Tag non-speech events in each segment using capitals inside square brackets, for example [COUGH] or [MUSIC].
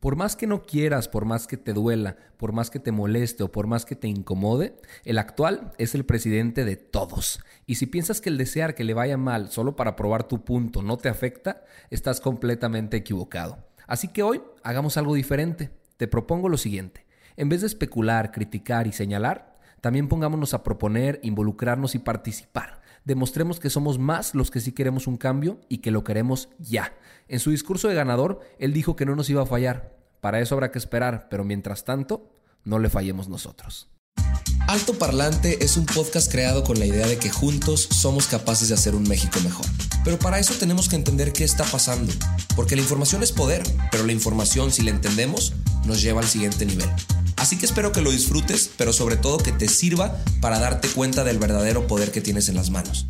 Por más que no quieras, por más que te duela, por más que te moleste o por más que te incomode, el actual es el presidente de todos. Y si piensas que el desear que le vaya mal solo para probar tu punto no te afecta, estás completamente equivocado. Así que hoy hagamos algo diferente. Te propongo lo siguiente. En vez de especular, criticar y señalar, también pongámonos a proponer, involucrarnos y participar. Demostremos que somos más los que sí queremos un cambio y que lo queremos ya. En su discurso de ganador, él dijo que no nos iba a fallar. Para eso habrá que esperar, pero mientras tanto, no le fallemos nosotros. Alto Parlante es un podcast creado con la idea de que juntos somos capaces de hacer un México mejor. Pero para eso tenemos que entender qué está pasando, porque la información es poder, pero la información, si la entendemos, nos lleva al siguiente nivel. Así que espero que lo disfrutes, pero sobre todo que te sirva para darte cuenta del verdadero poder que tienes en las manos.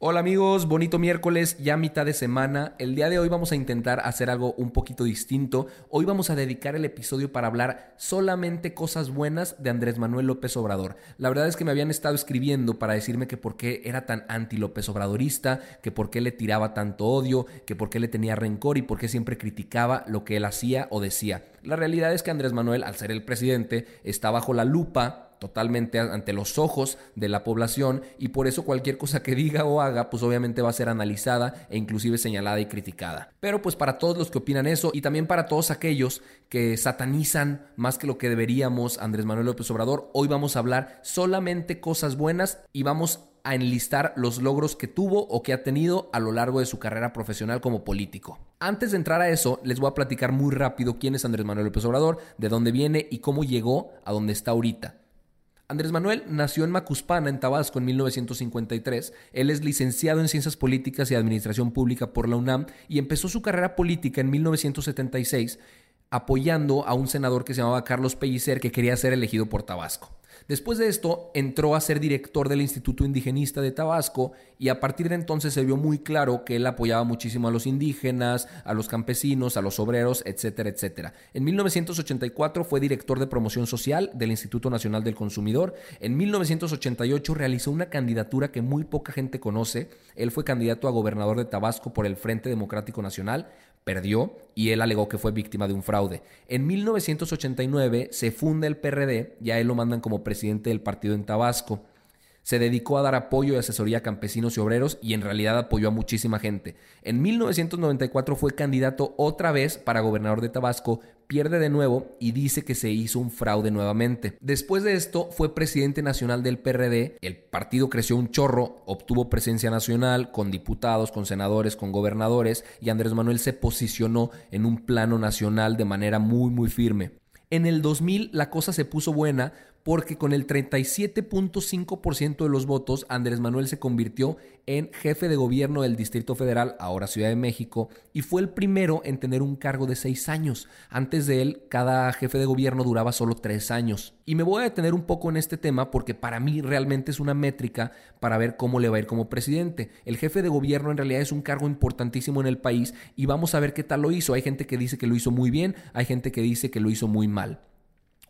Hola amigos, bonito miércoles, ya mitad de semana. El día de hoy vamos a intentar hacer algo un poquito distinto. Hoy vamos a dedicar el episodio para hablar solamente cosas buenas de Andrés Manuel López Obrador. La verdad es que me habían estado escribiendo para decirme que por qué era tan anti López Obradorista, que por qué le tiraba tanto odio, que por qué le tenía rencor y por qué siempre criticaba lo que él hacía o decía. La realidad es que Andrés Manuel, al ser el presidente, está bajo la lupa totalmente ante los ojos de la población y por eso cualquier cosa que diga o haga pues obviamente va a ser analizada e inclusive señalada y criticada. Pero pues para todos los que opinan eso y también para todos aquellos que satanizan más que lo que deberíamos Andrés Manuel López Obrador, hoy vamos a hablar solamente cosas buenas y vamos a enlistar los logros que tuvo o que ha tenido a lo largo de su carrera profesional como político. Antes de entrar a eso, les voy a platicar muy rápido quién es Andrés Manuel López Obrador, de dónde viene y cómo llegó a donde está ahorita. Andrés Manuel nació en Macuspana, en Tabasco, en 1953. Él es licenciado en Ciencias Políticas y Administración Pública por la UNAM y empezó su carrera política en 1976 apoyando a un senador que se llamaba Carlos Pellicer que quería ser elegido por Tabasco. Después de esto, entró a ser director del Instituto Indigenista de Tabasco y a partir de entonces se vio muy claro que él apoyaba muchísimo a los indígenas, a los campesinos, a los obreros, etcétera, etcétera. En 1984 fue director de promoción social del Instituto Nacional del Consumidor. En 1988 realizó una candidatura que muy poca gente conoce. Él fue candidato a gobernador de Tabasco por el Frente Democrático Nacional, perdió y él alegó que fue víctima de un fraude. En 1989 se funda el PRD y a él lo mandan como presidente del partido en Tabasco. Se dedicó a dar apoyo y asesoría a campesinos y obreros y en realidad apoyó a muchísima gente. En 1994 fue candidato otra vez para gobernador de Tabasco, pierde de nuevo y dice que se hizo un fraude nuevamente. Después de esto fue presidente nacional del PRD, el partido creció un chorro, obtuvo presencia nacional con diputados, con senadores, con gobernadores y Andrés Manuel se posicionó en un plano nacional de manera muy muy firme. En el 2000 la cosa se puso buena porque con el 37.5% de los votos Andrés Manuel se convirtió en jefe de gobierno del Distrito Federal, ahora Ciudad de México, y fue el primero en tener un cargo de seis años. Antes de él, cada jefe de gobierno duraba solo tres años. Y me voy a detener un poco en este tema porque para mí realmente es una métrica para ver cómo le va a ir como presidente. El jefe de gobierno en realidad es un cargo importantísimo en el país y vamos a ver qué tal lo hizo. Hay gente que dice que lo hizo muy bien, hay gente que dice que lo hizo muy mal.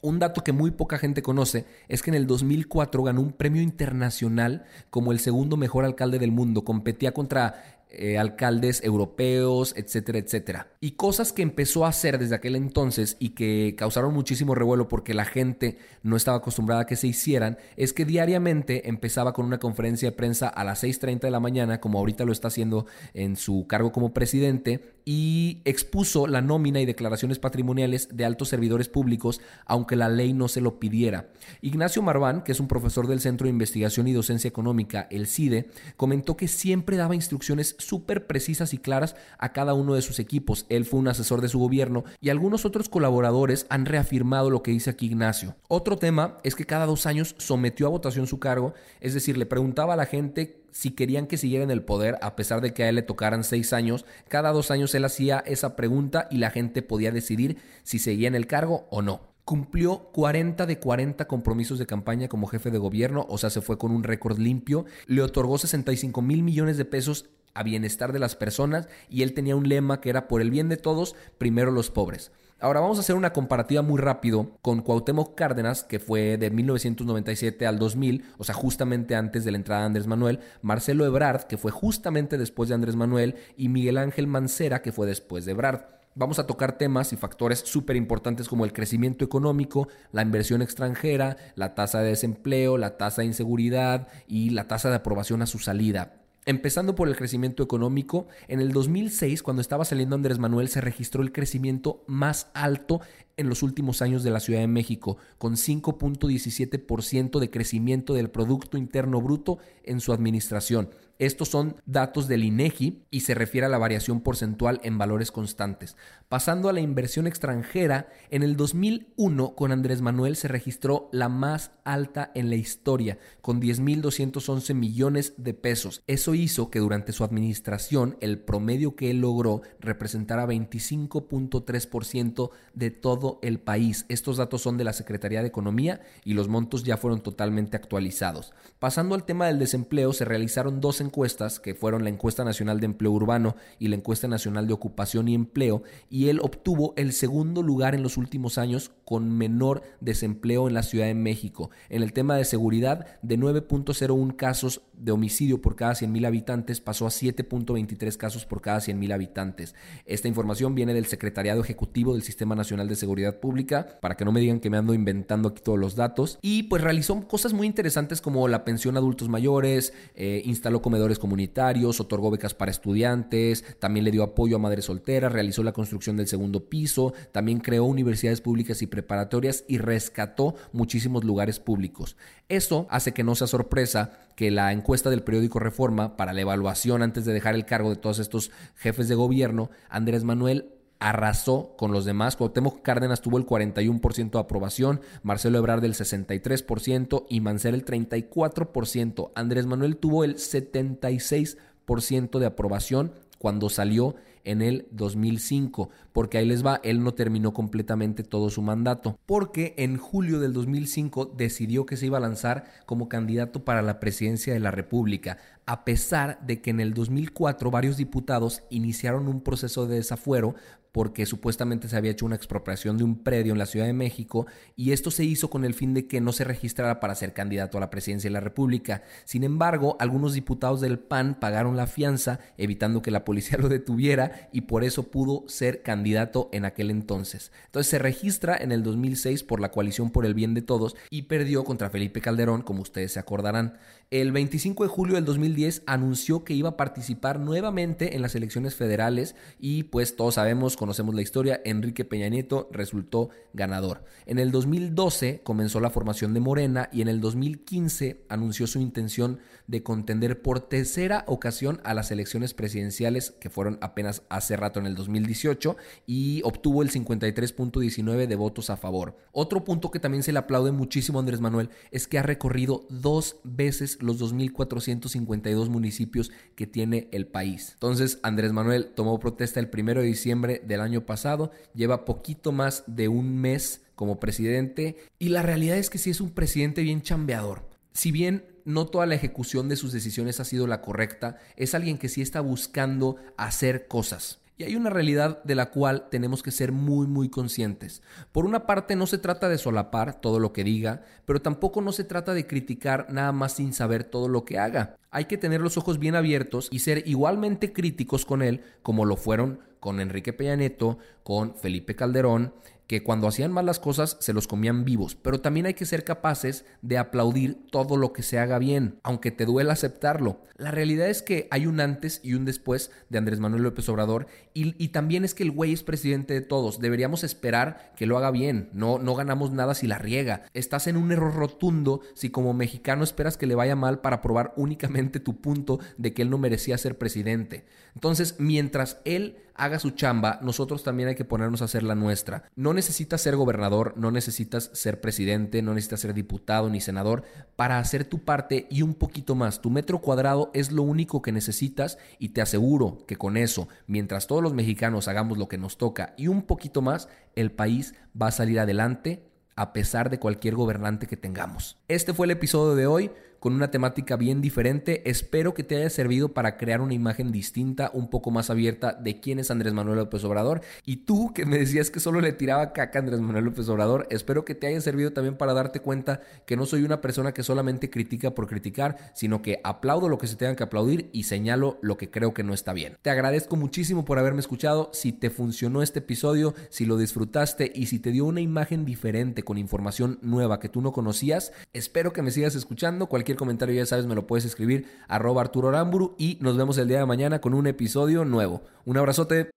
Un dato que muy poca gente conoce es que en el 2004 ganó un premio internacional como el segundo mejor alcalde del mundo. Competía contra eh, alcaldes europeos, etcétera, etcétera. Y cosas que empezó a hacer desde aquel entonces y que causaron muchísimo revuelo porque la gente no estaba acostumbrada a que se hicieran, es que diariamente empezaba con una conferencia de prensa a las 6.30 de la mañana, como ahorita lo está haciendo en su cargo como presidente, y expuso la nómina y declaraciones patrimoniales de altos servidores públicos, aunque la ley no se lo pidiera. Ignacio Marván, que es un profesor del Centro de Investigación y Docencia Económica, el CIDE, comentó que siempre daba instrucciones súper precisas y claras a cada uno de sus equipos. Él fue un asesor de su gobierno y algunos otros colaboradores han reafirmado lo que dice aquí Ignacio. Otro tema es que cada dos años sometió a votación su cargo, es decir, le preguntaba a la gente si querían que siguiera en el poder, a pesar de que a él le tocaran seis años, cada dos años él hacía esa pregunta y la gente podía decidir si seguía en el cargo o no. Cumplió 40 de 40 compromisos de campaña como jefe de gobierno, o sea, se fue con un récord limpio. Le otorgó 65 mil millones de pesos a bienestar de las personas y él tenía un lema que era por el bien de todos, primero los pobres. Ahora vamos a hacer una comparativa muy rápido con Cuauhtémoc Cárdenas, que fue de 1997 al 2000, o sea, justamente antes de la entrada de Andrés Manuel, Marcelo Ebrard, que fue justamente después de Andrés Manuel, y Miguel Ángel Mancera, que fue después de Ebrard. Vamos a tocar temas y factores súper importantes como el crecimiento económico, la inversión extranjera, la tasa de desempleo, la tasa de inseguridad y la tasa de aprobación a su salida. Empezando por el crecimiento económico, en el 2006, cuando estaba saliendo Andrés Manuel, se registró el crecimiento más alto en los últimos años de la Ciudad de México, con 5.17% de crecimiento del Producto Interno Bruto en su administración. Estos son datos del INEGI y se refiere a la variación porcentual en valores constantes. Pasando a la inversión extranjera, en el 2001 con Andrés Manuel se registró la más alta en la historia, con 10.211 millones de pesos. Eso hizo que durante su administración el promedio que él logró representara 25.3% de todo el país. Estos datos son de la Secretaría de Economía y los montos ya fueron totalmente actualizados. Pasando al tema del desempleo, se realizaron dos encuestas, que fueron la encuesta nacional de empleo urbano y la encuesta nacional de ocupación y empleo, y él obtuvo el segundo lugar en los últimos años con menor desempleo en la Ciudad de México. En el tema de seguridad, de 9.01 casos de homicidio por cada 100.000 habitantes pasó a 7.23 casos por cada 100.000 habitantes. Esta información viene del Secretariado Ejecutivo del Sistema Nacional de Seguridad Pública, para que no me digan que me ando inventando aquí todos los datos. Y pues realizó cosas muy interesantes como la pensión a adultos mayores, eh, instaló comedores comunitarios, otorgó becas para estudiantes, también le dio apoyo a madres solteras, realizó la construcción del segundo piso, también creó universidades públicas y preparatorias y rescató muchísimos lugares públicos. Eso hace que no sea sorpresa que la encuesta del periódico Reforma para la evaluación antes de dejar el cargo de todos estos jefes de gobierno, Andrés Manuel arrasó con los demás. Cuauhtémoc Cárdenas tuvo el 41% de aprobación, Marcelo Ebrard el 63% y Mancera el 34%. Andrés Manuel tuvo el 76% de aprobación cuando salió en el 2005, porque ahí les va, él no terminó completamente todo su mandato, porque en julio del 2005 decidió que se iba a lanzar como candidato para la presidencia de la República, a pesar de que en el 2004 varios diputados iniciaron un proceso de desafuero porque supuestamente se había hecho una expropiación de un predio en la Ciudad de México y esto se hizo con el fin de que no se registrara para ser candidato a la presidencia de la República. Sin embargo, algunos diputados del PAN pagaron la fianza evitando que la policía [LAUGHS] lo detuviera y por eso pudo ser candidato en aquel entonces. Entonces se registra en el 2006 por la coalición por el bien de todos y perdió contra Felipe Calderón, como ustedes se acordarán. El 25 de julio del 2010 anunció que iba a participar nuevamente en las elecciones federales y pues todos sabemos, conocemos la historia, Enrique Peña Nieto resultó ganador. En el 2012 comenzó la formación de Morena y en el 2015 anunció su intención de contender por tercera ocasión a las elecciones presidenciales que fueron apenas hace rato en el 2018 y obtuvo el 53.19 de votos a favor. Otro punto que también se le aplaude muchísimo a Andrés Manuel es que ha recorrido dos veces los 2.452 municipios que tiene el país. Entonces, Andrés Manuel tomó protesta el primero de diciembre del año pasado, lleva poquito más de un mes como presidente y la realidad es que sí es un presidente bien chambeador. Si bien no toda la ejecución de sus decisiones ha sido la correcta, es alguien que sí está buscando hacer cosas. Y hay una realidad de la cual tenemos que ser muy muy conscientes. Por una parte no se trata de solapar todo lo que diga, pero tampoco no se trata de criticar nada más sin saber todo lo que haga. Hay que tener los ojos bien abiertos y ser igualmente críticos con él como lo fueron con Enrique Peña Neto, con Felipe Calderón, que cuando hacían mal las cosas se los comían vivos, pero también hay que ser capaces de aplaudir todo lo que se haga bien, aunque te duela aceptarlo. La realidad es que hay un antes y un después de Andrés Manuel López Obrador y, también es que el güey es presidente de todos. Deberíamos esperar que lo haga bien, no, no ganamos nada si la riega. Estás en un error rotundo si como mexicano esperas que le vaya mal para probar únicamente tu punto de que él no merecía ser presidente. Entonces, mientras él haga su chamba, nosotros también hay que ponernos a hacer la nuestra. No necesitas ser gobernador, no necesitas ser presidente, no necesitas ser diputado ni senador para hacer tu parte y un poquito más. Tu metro cuadrado es lo único que necesitas y te aseguro que con eso, mientras todos mexicanos hagamos lo que nos toca y un poquito más, el país va a salir adelante a pesar de cualquier gobernante que tengamos. Este fue el episodio de hoy con una temática bien diferente. Espero que te haya servido para crear una imagen distinta, un poco más abierta de quién es Andrés Manuel López Obrador. Y tú que me decías que solo le tiraba caca a Andrés Manuel López Obrador, espero que te haya servido también para darte cuenta que no soy una persona que solamente critica por criticar, sino que aplaudo lo que se tenga que aplaudir y señalo lo que creo que no está bien. Te agradezco muchísimo por haberme escuchado. Si te funcionó este episodio, si lo disfrutaste y si te dio una imagen diferente con información nueva que tú no conocías, espero que me sigas escuchando. Cualquier comentario, ya sabes, me lo puedes escribir arroba Arturo Aramburu y nos vemos el día de mañana con un episodio nuevo. Un abrazote.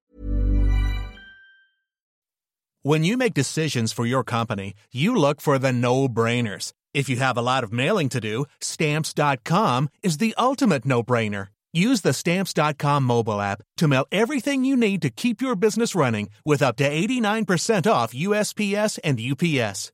When you make decisions for your company, you look for the no-brainers. If you have a lot of mailing to do, stamps.com is the ultimate no-brainer. Use the stamps.com mobile app to mail everything you need to keep your business running with up to 89% off USPS and UPS.